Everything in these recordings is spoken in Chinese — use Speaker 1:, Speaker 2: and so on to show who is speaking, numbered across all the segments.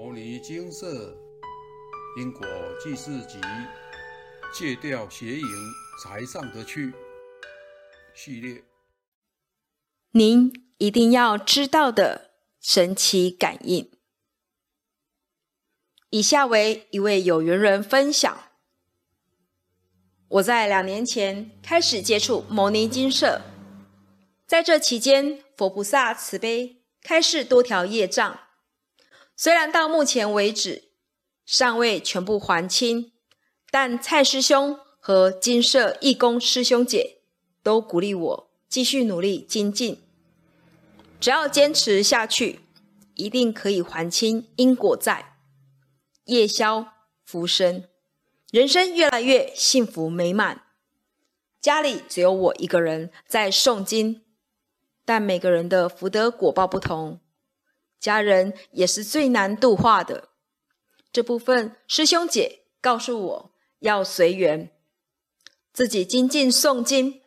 Speaker 1: 摩尼金色因果记事集戒掉邪淫才上得去系列，
Speaker 2: 您一定要知道的神奇感应。以下为一位有缘人分享：我在两年前开始接触摩尼金色，在这期间，佛菩萨慈悲开示多条业障。虽然到目前为止尚未全部还清，但蔡师兄和金舍义工师兄姐都鼓励我继续努力精进。只要坚持下去，一定可以还清因果债，夜宵福生，人生越来越幸福美满。家里只有我一个人在诵经，但每个人的福德果报不同。家人也是最难度化的，这部分师兄姐告诉我要随缘，自己精进诵经，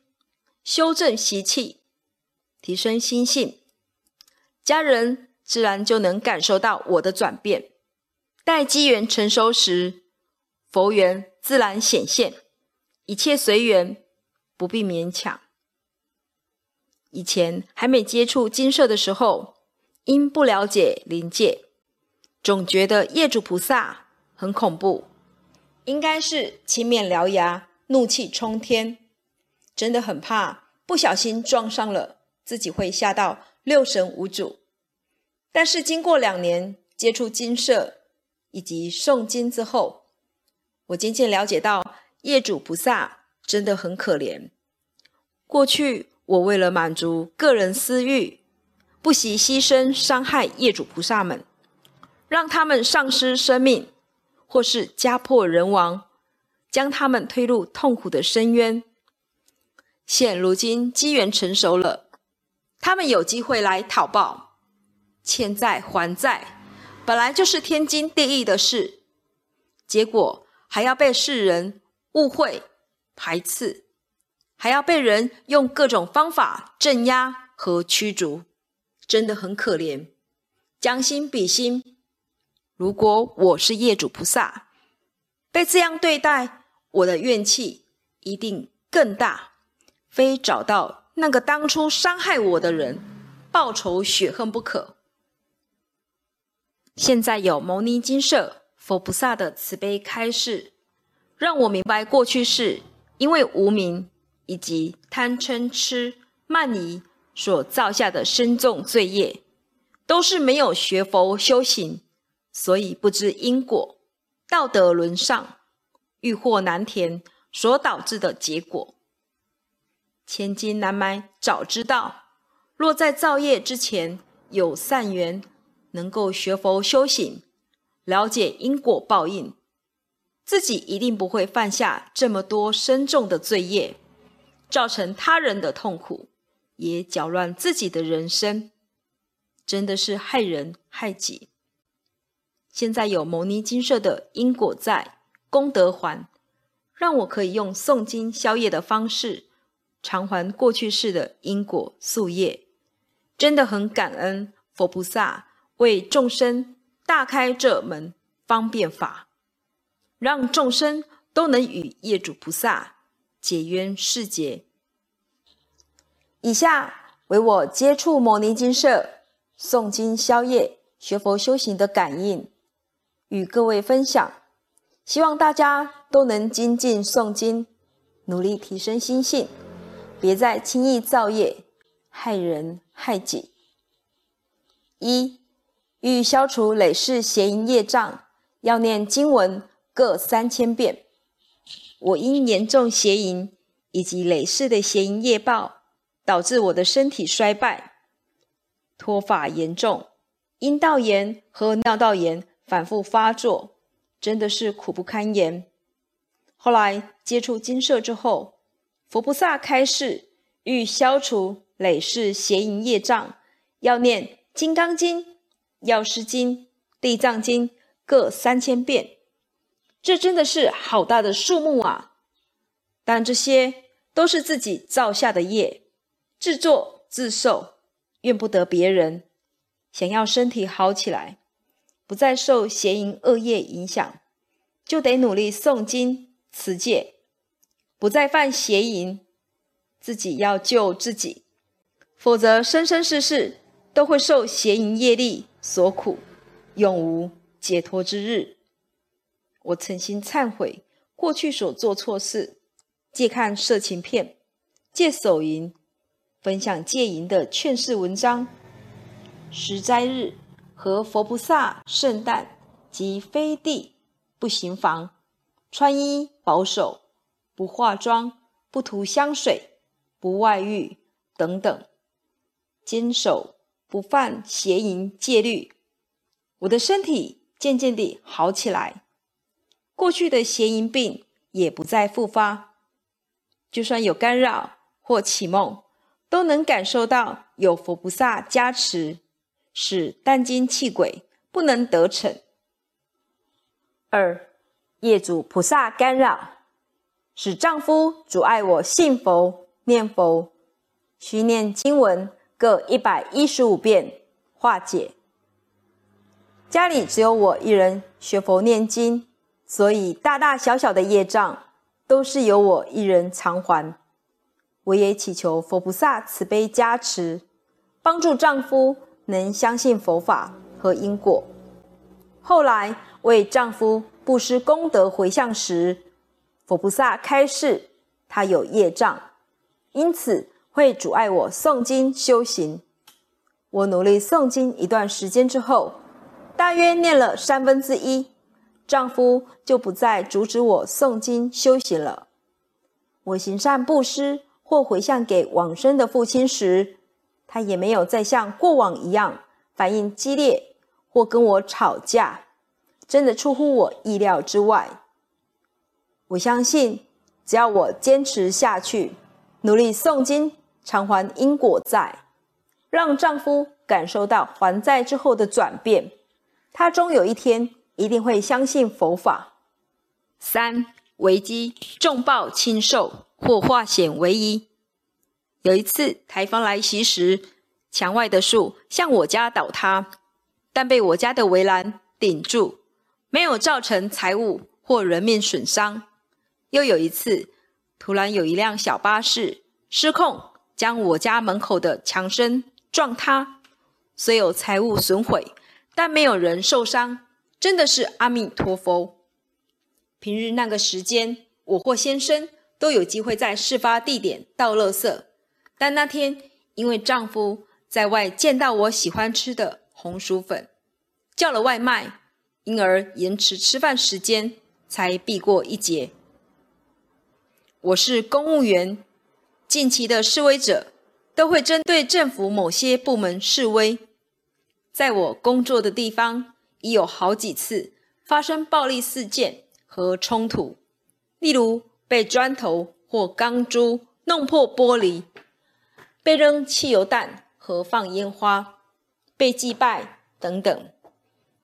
Speaker 2: 修正习气，提升心性，家人自然就能感受到我的转变。待机缘成熟时，佛缘自然显现，一切随缘，不必勉强。以前还没接触金色的时候。因不了解灵界，总觉得业主菩萨很恐怖，应该是青面獠牙、怒气冲天，真的很怕不小心撞上了，自己会吓到六神无主。但是经过两年接触金色以及诵经之后，我渐渐了解到业主菩萨真的很可怜。过去我为了满足个人私欲。不惜牺牲、伤害业主菩萨们，让他们丧失生命，或是家破人亡，将他们推入痛苦的深渊。现如今机缘成熟了，他们有机会来讨报，欠债还债，本来就是天经地义的事，结果还要被世人误会、排斥，还要被人用各种方法镇压和驱逐。真的很可怜，将心比心。如果我是业主菩萨，被这样对待，我的怨气一定更大，非找到那个当初伤害我的人报仇雪恨不可。现在有牟尼金舍佛菩萨的慈悲开示，让我明白过去是因为无名以及贪嗔痴慢疑。所造下的深重罪业，都是没有学佛修行，所以不知因果、道德沦丧、欲壑难填所导致的结果。千金难买早知道，若在造业之前有善缘，能够学佛修行，了解因果报应，自己一定不会犯下这么多深重的罪业，造成他人的痛苦。也搅乱自己的人生，真的是害人害己。现在有牟尼金舍的因果债功德还，让我可以用诵经消业的方式偿还过去世的因果宿业，真的很感恩佛菩萨为众生大开这门方便法，让众生都能与业主菩萨解冤释结。以下为我接触摩尼金舍、诵经消业、学佛修行的感应，与各位分享。希望大家都能精进诵经，努力提升心性，别再轻易造业，害人害己。一欲消除累世邪淫业障，要念经文各三千遍。我因严重邪淫以及累世的邪淫业报。导致我的身体衰败，脱发严重，阴道炎和尿道炎反复发作，真的是苦不堪言。后来接触金色之后，佛菩萨开示，欲消除累世邪淫业障，要念《金刚经》《药师经》《地藏经》各三千遍。这真的是好大的数目啊！但这些都是自己造下的业。自作自受，怨不得别人。想要身体好起来，不再受邪淫恶业影响，就得努力诵经持戒，不再犯邪淫。自己要救自己，否则生生世世都会受邪淫业力所苦，永无解脱之日。我诚心忏悔过去所做错事，借看色情片，借手淫，分享戒淫的劝世文章。十斋日。和佛菩萨圣诞及飞地不行房，穿衣保守，不化妆，不涂香水，不外遇等等，坚守不犯邪淫戒律，我的身体渐渐地好起来，过去的邪淫病也不再复发。就算有干扰或起梦，都能感受到有佛菩萨加持。使担精气鬼不能得逞。二业主菩萨干扰，使丈夫阻碍我信佛念佛，需念经文各一百一十五遍化解。家里只有我一人学佛念经，所以大大小小的业障都是由我一人偿还。我也祈求佛菩萨慈悲加持，帮助丈夫。能相信佛法和因果。后来为丈夫布施功德回向时，佛菩萨开示他有业障，因此会阻碍我诵经修行。我努力诵经一段时间之后，大约念了三分之一，丈夫就不再阻止我诵经修行了。我行善布施或回向给往生的父亲时，他也没有再像过往一样反应激烈或跟我吵架，真的出乎我意料之外。我相信，只要我坚持下去，努力诵经偿还因果债，让丈夫感受到还债之后的转变，他终有一天一定会相信佛法。三危机重报轻受或化险为夷。有一次台风来袭时，墙外的树向我家倒塌，但被我家的围栏顶住，没有造成财物或人命损伤。又有一次，突然有一辆小巴士失控，将我家门口的墙身撞塌，虽有财物损毁，但没有人受伤，真的是阿弥陀佛。平日那个时间，我或先生都有机会在事发地点倒垃圾。但那天，因为丈夫在外见到我喜欢吃的红薯粉，叫了外卖，因而延迟吃饭时间，才避过一劫。我是公务员，近期的示威者都会针对政府某些部门示威，在我工作的地方，已有好几次发生暴力事件和冲突，例如被砖头或钢珠弄破玻璃。被扔汽油弹和放烟花，被祭拜等等，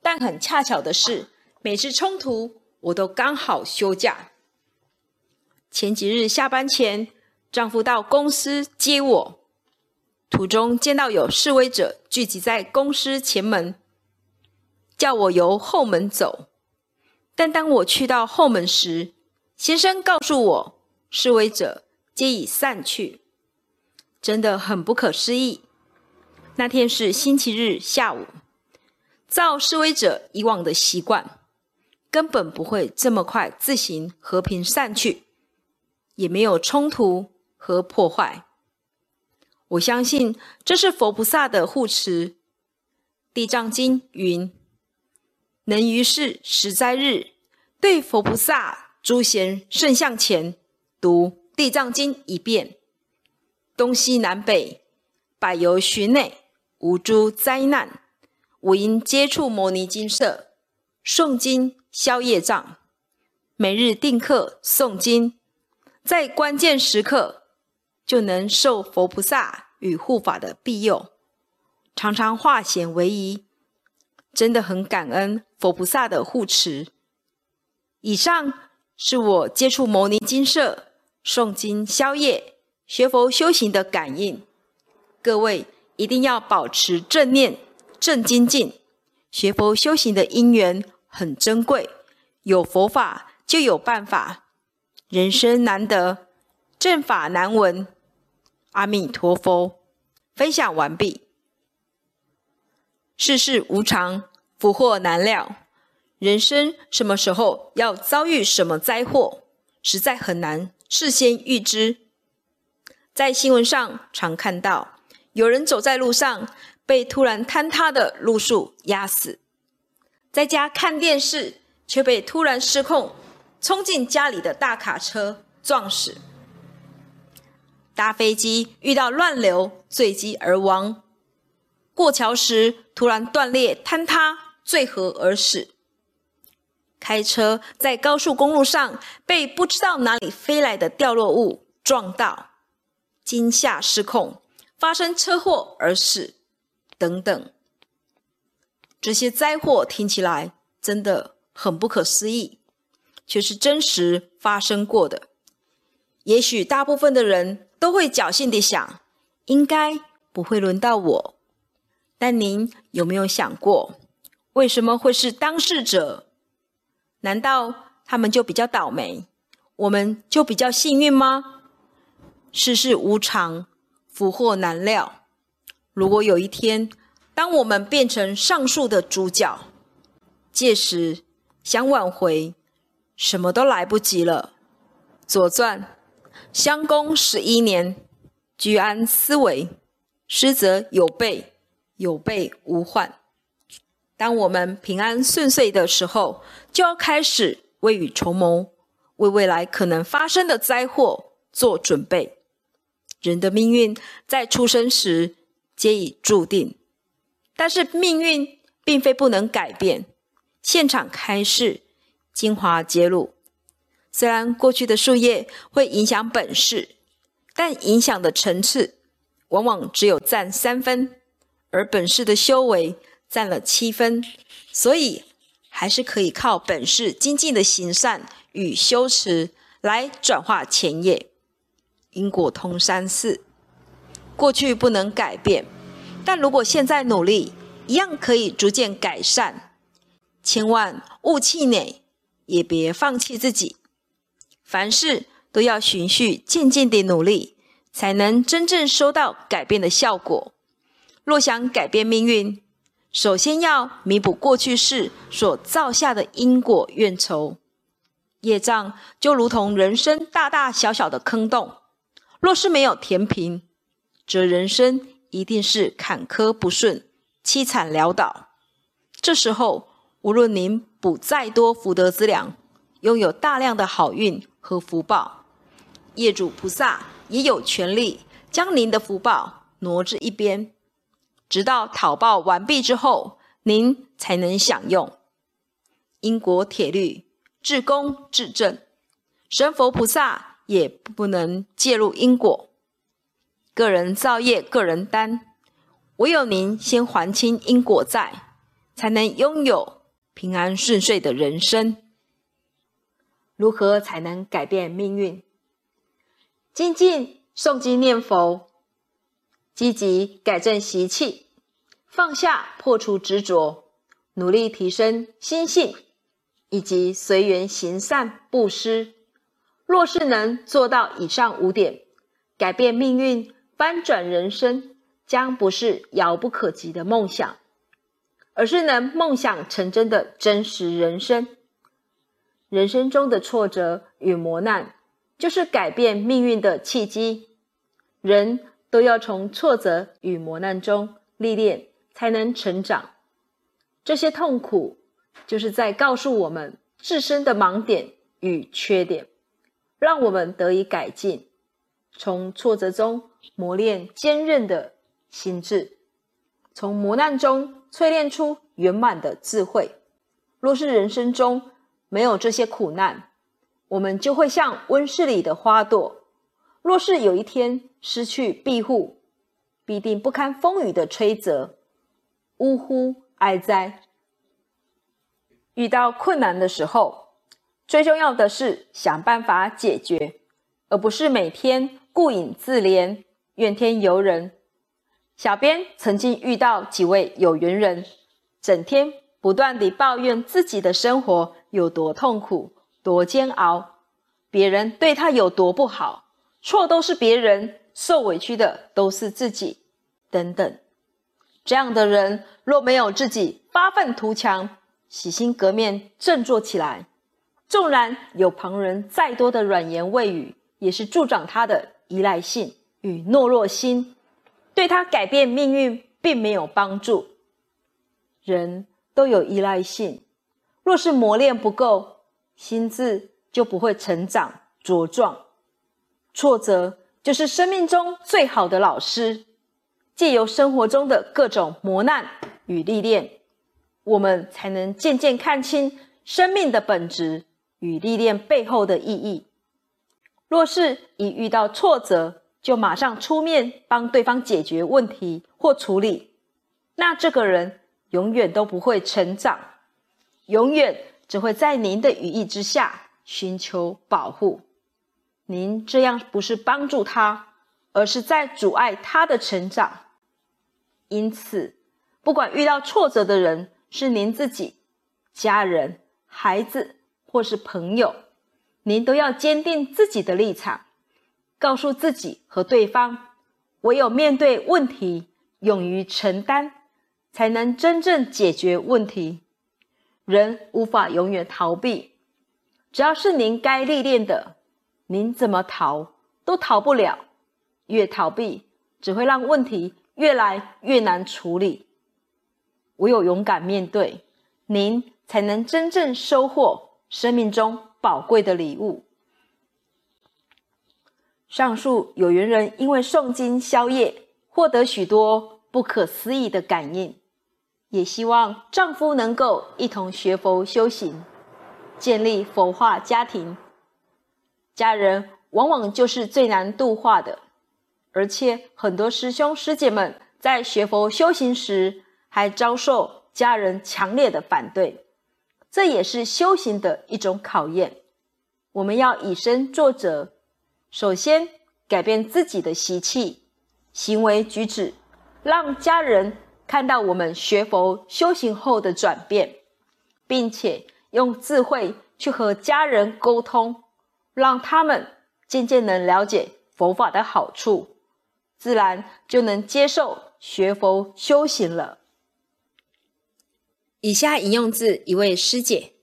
Speaker 2: 但很恰巧的是，每次冲突我都刚好休假。前几日下班前，丈夫到公司接我，途中见到有示威者聚集在公司前门，叫我由后门走。但当我去到后门时，先生告诉我，示威者皆已散去。真的很不可思议。那天是星期日下午，照示威者以往的习惯，根本不会这么快自行和平散去，也没有冲突和破坏。我相信这是佛菩萨的护持。地藏经云：“能于是十灾日，对佛菩萨诸贤圣像前读地藏经一遍。”东西南北，百由旬内，无诸灾难。五因接触摩尼金舍，诵经消业障，每日定课诵经，在关键时刻就能受佛菩萨与护法的庇佑，常常化险为夷，真的很感恩佛菩萨的护持。以上是我接触摩尼金舍诵经消业。学佛修行的感应，各位一定要保持正念、正精进，学佛修行的因缘很珍贵，有佛法就有办法，人生难得，正法难闻。阿弥陀佛，分享完毕。世事无常，福祸难料，人生什么时候要遭遇什么灾祸，实在很难事先预知。在新闻上常看到，有人走在路上。被突然坍塌的路树压死，在家看电视却被突然失控冲进家里的大卡车撞死，搭飞机遇到乱流坠机而亡，过桥时突然断裂坍塌坠河而死，开车在高速公路上被不知道哪里飞来的掉落物撞到，惊吓失控发生车祸而死。等等，这些灾祸听起来真的很不可思议，却是真实发生过的。也许大部分的人都会侥幸地想，应该不会轮到我。但您有没有想过，为什么会是当事者？难道他们就比较倒霉，我们就比较幸运吗？世事无常，福祸难料。如果有一天，当我们变成上述的主角，届时想挽回，什么都来不及了。《左传》襄公十一年，居安思危，失则有备，有备无患。当我们平安顺遂的时候，就要开始未雨绸缪，为未来可能发生的灾祸做准备。人的命运在出生时。皆已注定，但是命运并非不能改变。现场开示，精华揭露：虽然过去的树叶会影响本事，但影响的层次往往只有占三分，而本事的修为占了七分。所以，还是可以靠本事精进的行善与修持来转化前业。因果通三世。过去不能改变，但如果现在努力，一样可以逐渐改善。千万勿气馁，也别放弃自己。凡事都要循序渐进地努力，才能真正收到改变的效果。若想改变命运，首先要弥补过去世所造下的因果怨仇。业障就如同人生大大小小的坑洞，若是没有填平，则人生一定是坎坷不顺、凄惨潦倒。这时候，无论您补再多福德资粮，拥有大量的好运和福报，业主菩萨也有权利将您的福报挪至一边，直到讨报完毕之后，您才能享用。因果铁律，至公至正，神佛菩萨也不能介入因果。个人造业，个人担。唯有您先还清因果债，才能拥有平安顺遂的人生。如何才能改变命运？精进诵经念佛，积极改正习气，放下破除执着，努力提升心性，以及随缘行善布施。若是能做到以上五点，改变命运。翻转人生将不是遥不可及的梦想，而是能梦想成真的真实人生。人生中的挫折与磨难，就是改变命运的契机。人都要从挫折与磨难中历练，才能成长。这些痛苦，就是在告诉我们自身的盲点与缺点，让我们得以改进。从挫折中。磨练坚韧的心智，从磨难中淬炼出圆满的智慧。若是人生中没有这些苦难，我们就会像温室里的花朵。若是有一天失去庇护，必定不堪风雨的吹折，呜呼哀哉。遇到困难的时候，最重要的是想办法解决，而不是每天顾影自怜。怨天尤人。小编曾经遇到几位有缘人，整天不断地抱怨自己的生活有多痛苦、多煎熬，别人对他有多不好，错都是别人，受委屈的都是自己，等等。这样的人若没有自己发愤图强、洗心革面、振作起来，纵然有旁人再多的软言慰语，也是助长他的依赖性与懦弱心，对他改变命运并没有帮助。人都有依赖性，若是磨练不够，心智就不会成长茁壮。挫折就是生命中最好的老师。借由生活中的各种磨难与历练，我们才能渐渐看清生命的本质与历练背后的意义。若是一遇到挫折就马上出面帮对方解决问题或处理，那这个人永远都不会成长，永远只会在您的羽翼之下寻求保护。您这样不是帮助他，而是在阻碍他的成长。因此，不管遇到挫折的人是您自己、家人、孩子或是朋友，您都要坚定自己的立场，告诉自己和对方：唯有面对问题，勇于承担，才能真正解决问题。人无法永远逃避，只要是您该历练的，您怎么逃都逃不了。越逃避，只会让问题。越来越难处理，唯有勇敢面对，您才能真正收获生命中宝贵的礼物。上述有缘人因为诵经消业，获得许多不可思议的感应，也希望丈夫能够一同学佛修行，建立佛化家庭。家人往往就是最难度化的。而且很多师兄师姐们在学佛修行时，还遭受家人强烈的反对，这也是修行的一种考验。我们要以身作则，首先改变自己的习气、行为举止，让家人看到我们学佛修行后的转变，并且用智慧去和家人沟通，让他们渐渐能了解佛法的好处。自然就能接受学佛修行了。以下引用自一位师姐：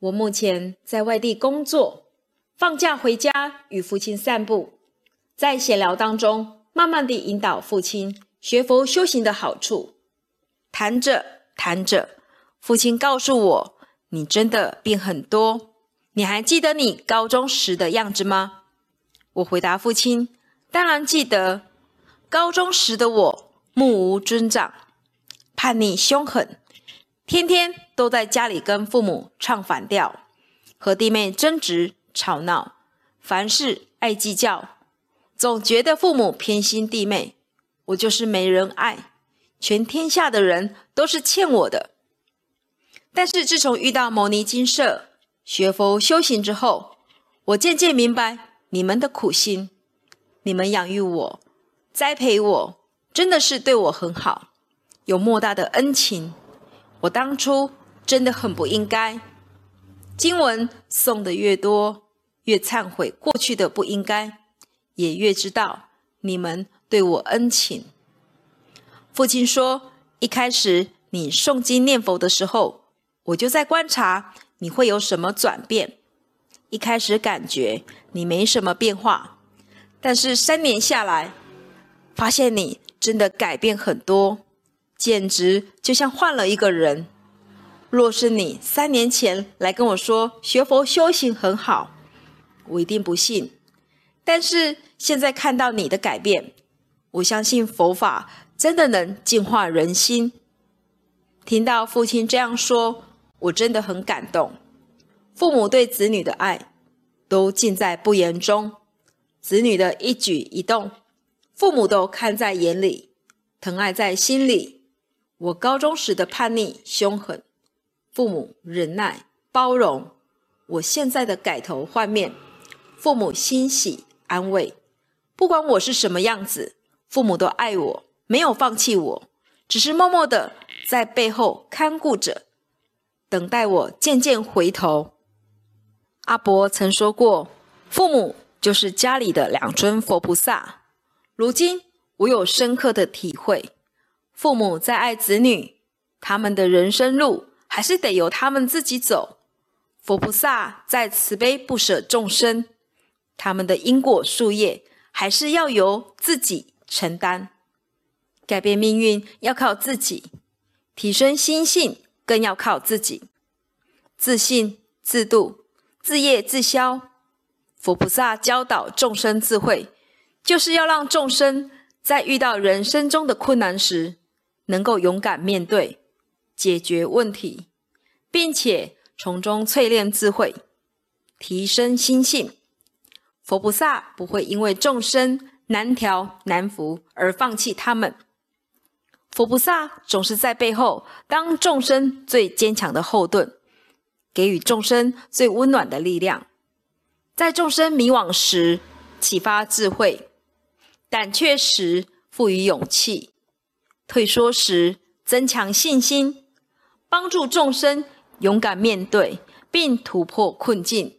Speaker 2: 我目前在外地工作，放假回家与父亲散步，在闲聊当中，慢慢地引导父亲学佛修行的好处。谈着谈着，父亲告诉我：“你真的变很多，你还记得你高中时的样子吗？”我回答父亲。当然记得，高中时的我目无尊长，叛逆凶狠，天天都在家里跟父母唱反调，和弟妹争执吵闹，凡事爱计较，总觉得父母偏心弟妹，我就是没人爱，全天下的人都是欠我的。但是自从遇到牟尼金舍学佛修行之后，我渐渐明白你们的苦心。你们养育我、栽培我，真的是对我很好，有莫大的恩情。我当初真的很不应该。经文诵的越多，越忏悔过去的不应该，也越知道你们对我恩情。父亲说，一开始你诵经念佛的时候，我就在观察你会有什么转变。一开始感觉你没什么变化。但是三年下来，发现你真的改变很多，简直就像换了一个人。若是你三年前来跟我说学佛修行很好，我一定不信。但是现在看到你的改变，我相信佛法真的能净化人心。听到父亲这样说，我真的很感动。父母对子女的爱，都尽在不言中。子女的一举一动，父母都看在眼里，疼爱在心里。我高中时的叛逆凶狠，父母忍耐包容；我现在的改头换面，父母欣喜安慰。不管我是什么样子，父母都爱我，没有放弃我，只是默默的在背后看顾着，等待我渐渐回头。阿伯曾说过，父母就是家里的两尊佛菩萨。如今我有深刻的体会，父母在爱子女，他们的人生路还是得由他们自己走。佛菩萨在慈悲不舍众生，他们的因果树叶还是要由自己承担。改变命运要靠自己，提升心性更要靠自己。自信、自度、自业、自消。佛菩萨教导众生智慧，就是要让众生在遇到人生中的困难时，能够勇敢面对，解决问题，并且从中淬炼智慧，提升心性。佛菩萨不会因为众生难调难服而放弃他们。佛菩萨总是在背后当众生最坚强的后盾，给予众生最温暖的力量，在众生迷惘时启发智慧，胆怯时赋予勇气，退缩时增强信心，帮助众生勇敢面对并突破困境。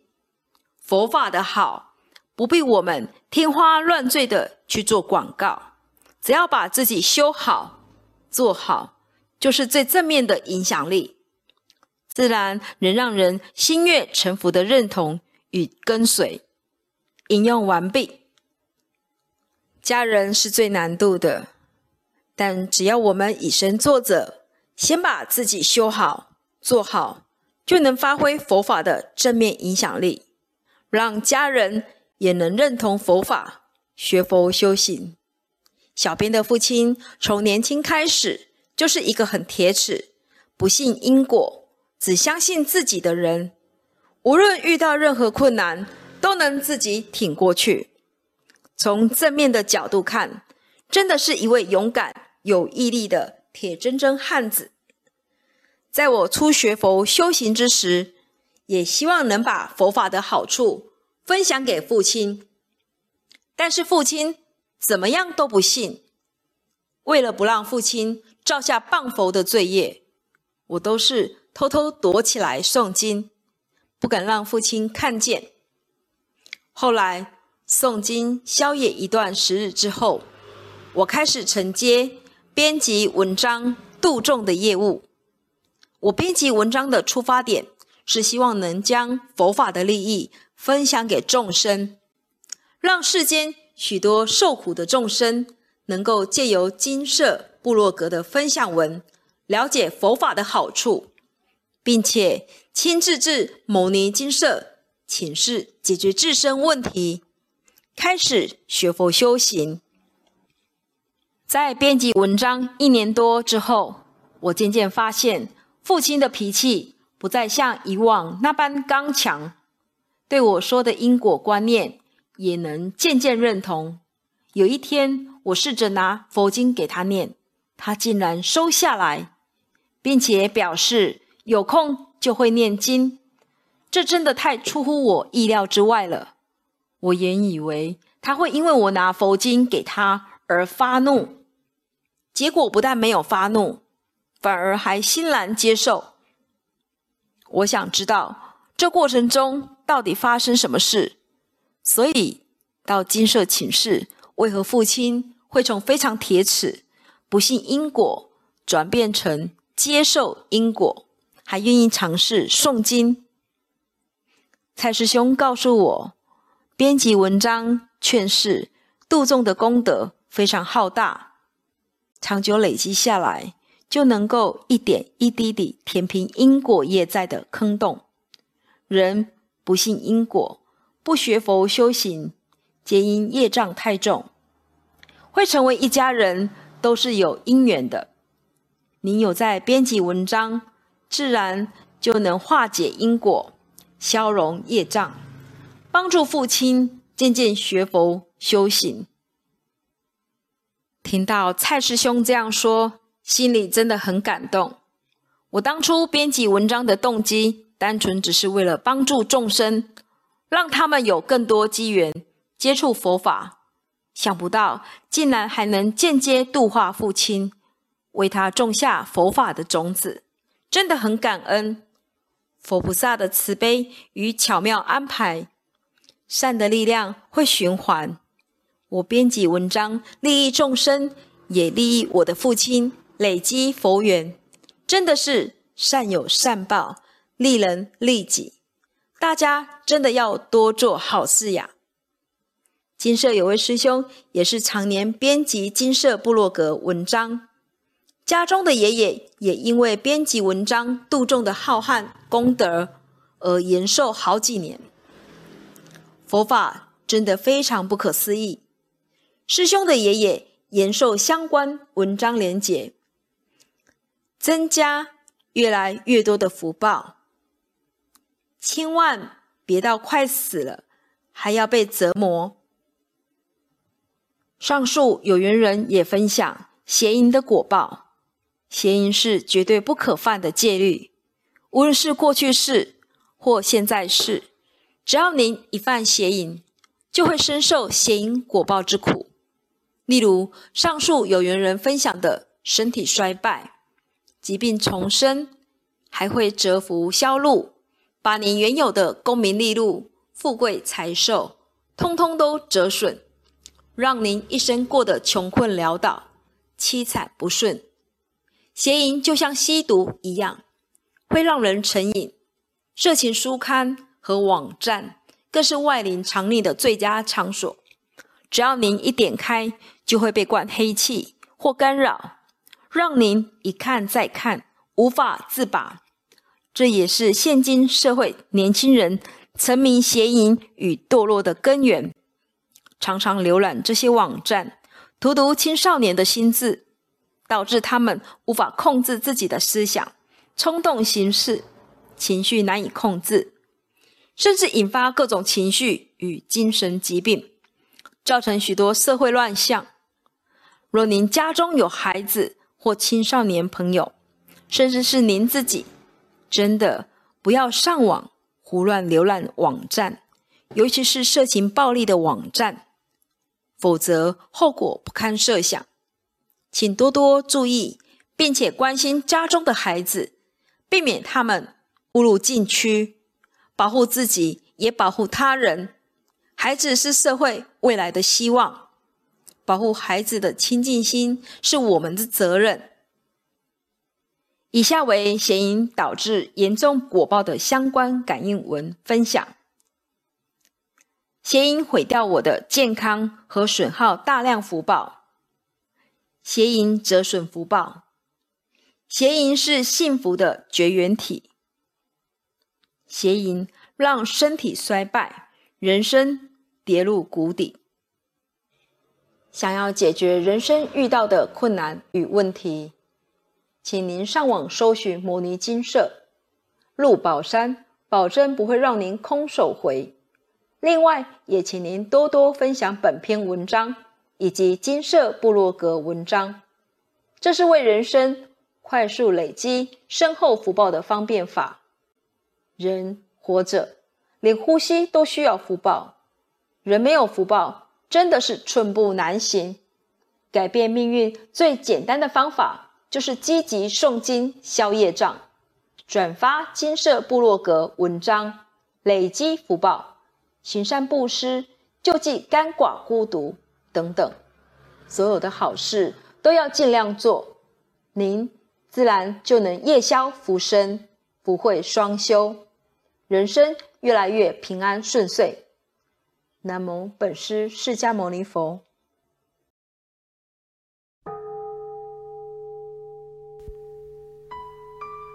Speaker 2: 佛法的好，不必我们天花乱坠的去做广告，只要把自己修好。做好就是最正面的影响力，自然能让人心悦诚服的认同与跟随。引用完毕。家人是最难度的，但只要我们以身作则，先把自己修好、做好，就能发挥佛法的正面影响力，让家人也能认同佛法，学佛修行。小编的父亲从年轻开始就是一个很铁齿、不信因果、只相信自己的人。无论遇到任何困难，都能自己挺过去。从正面的角度看，真的是一位勇敢、有毅力的铁铮铮汉子。在我初学佛修行之时，也希望能把佛法的好处分享给父亲，但是父亲。怎么样都不信。为了不让父亲造下谤佛的罪业，我都是偷偷躲起来诵经，不敢让父亲看见。后来诵经宵夜一段时日之后，我开始承接编辑文章度众的业务。我编辑文章的出发点是希望能将佛法的利益分享给众生，让世间。许多受苦的众生能够借由金舍部落格的分享文，了解佛法的好处，并且亲自至牟尼金舍请示解决自身问题，开始学佛修行。在编辑文章一年多之后，我渐渐发现父亲的脾气不再像以往那般刚强，对我说的因果观念。也能渐渐认同。有一天，我试着拿佛经给他念，他竟然收下来，并且表示有空就会念经。这真的太出乎我意料之外了。我原以为他会因为我拿佛经给他而发怒，结果不但没有发怒，反而还欣然接受。我想知道这过程中到底发生什么事。所以到金色请示，为何父亲会从非常铁齿、不信因果，转变成接受因果，还愿意尝试诵经？蔡师兄告诉我，编辑文章劝世度众的功德非常浩大，长久累积下来，就能够一点一滴地填平因果业债的坑洞。人不信因果。不学佛修行，皆因业障太重，会成为一家人都是有因缘的。您有在编辑文章，自然就能化解因果，消融业障，帮助父亲渐渐学佛修行。听到蔡师兄这样说，心里真的很感动。我当初编辑文章的动机，单纯只是为了帮助众生。让他们有更多机缘接触佛法，想不到竟然还能间接度化父亲，为他种下佛法的种子，真的很感恩佛菩萨的慈悲与巧妙安排。善的力量会循环，我编辑文章利益众生，也利益我的父亲，累积佛缘，真的是善有善报，利人利己。大家真的要多做好事呀！金色有位师兄，也是常年编辑金色部落格文章。家中的爷爷也因为编辑文章度众的浩瀚功德而延寿好几年。佛法真的非常不可思议。师兄的爷爷延寿相关文章连结，增加越来越多的福报。千万别到快死了还要被折磨。上述有缘人也分享邪淫的果报。邪淫是绝对不可犯的戒律，无论是过去式或现在式，只要您一犯邪淫，就会深受邪淫果报之苦。例如上述有缘人分享的身体衰败、疾病重生，还会折福消禄，把您原有的功名利禄、富贵财寿，通通都折损，让您一生过得穷困潦倒、凄惨不顺。邪淫就像吸毒一样，会让人成瘾。色情书刊和网站更是外灵藏匿的最佳场所。只要您一点开，就会被灌黑气或干扰，让您一看再看，无法自拔。这也是现今社会年轻人沉迷邪淫与堕落的根源。常常浏览这些网站，荼毒青少年的心智。导致他们无法控制自己的思想，冲动行事，情绪难以控制，甚至引发各种情绪与精神疾病，造成许多社会乱象。若您家中有孩子或青少年朋友，甚至是您自己，真的不要上网胡乱浏览网站，尤其是色情暴力的网站，否则后果不堪设想。请多多注意，并且关心家中的孩子，避免他们误入禁区，保护自己也保护他人。孩子是社会未来的希望，保护孩子的亲近心是我们的责任。以下为邪淫导致严重果报的相关感应文分享：邪淫毁掉我的健康和损耗大量福报。邪淫折损福报，邪淫是幸福的绝缘体。邪淫让身体衰败，人生跌入谷底。想要解决人生遇到的困难与问题，请您上网搜寻摩尼金舍入宝山，保证不会让您空手回。另外，也请您多多分享本篇文章。以及金色部落格文章，这是为人生快速累积深厚福报的方便法。人活着，连呼吸都需要福报。人没有福报，真的是寸步难行。改变命运最简单的方法，就是积极诵经消业障，转发金色部落格文章，累积福报，行善布施，救济干寡孤独。等等，所有的好事都要尽量做，您自然就能夜消福生，福慧双修，人生越来越平安顺遂。南无本师释迦牟尼佛。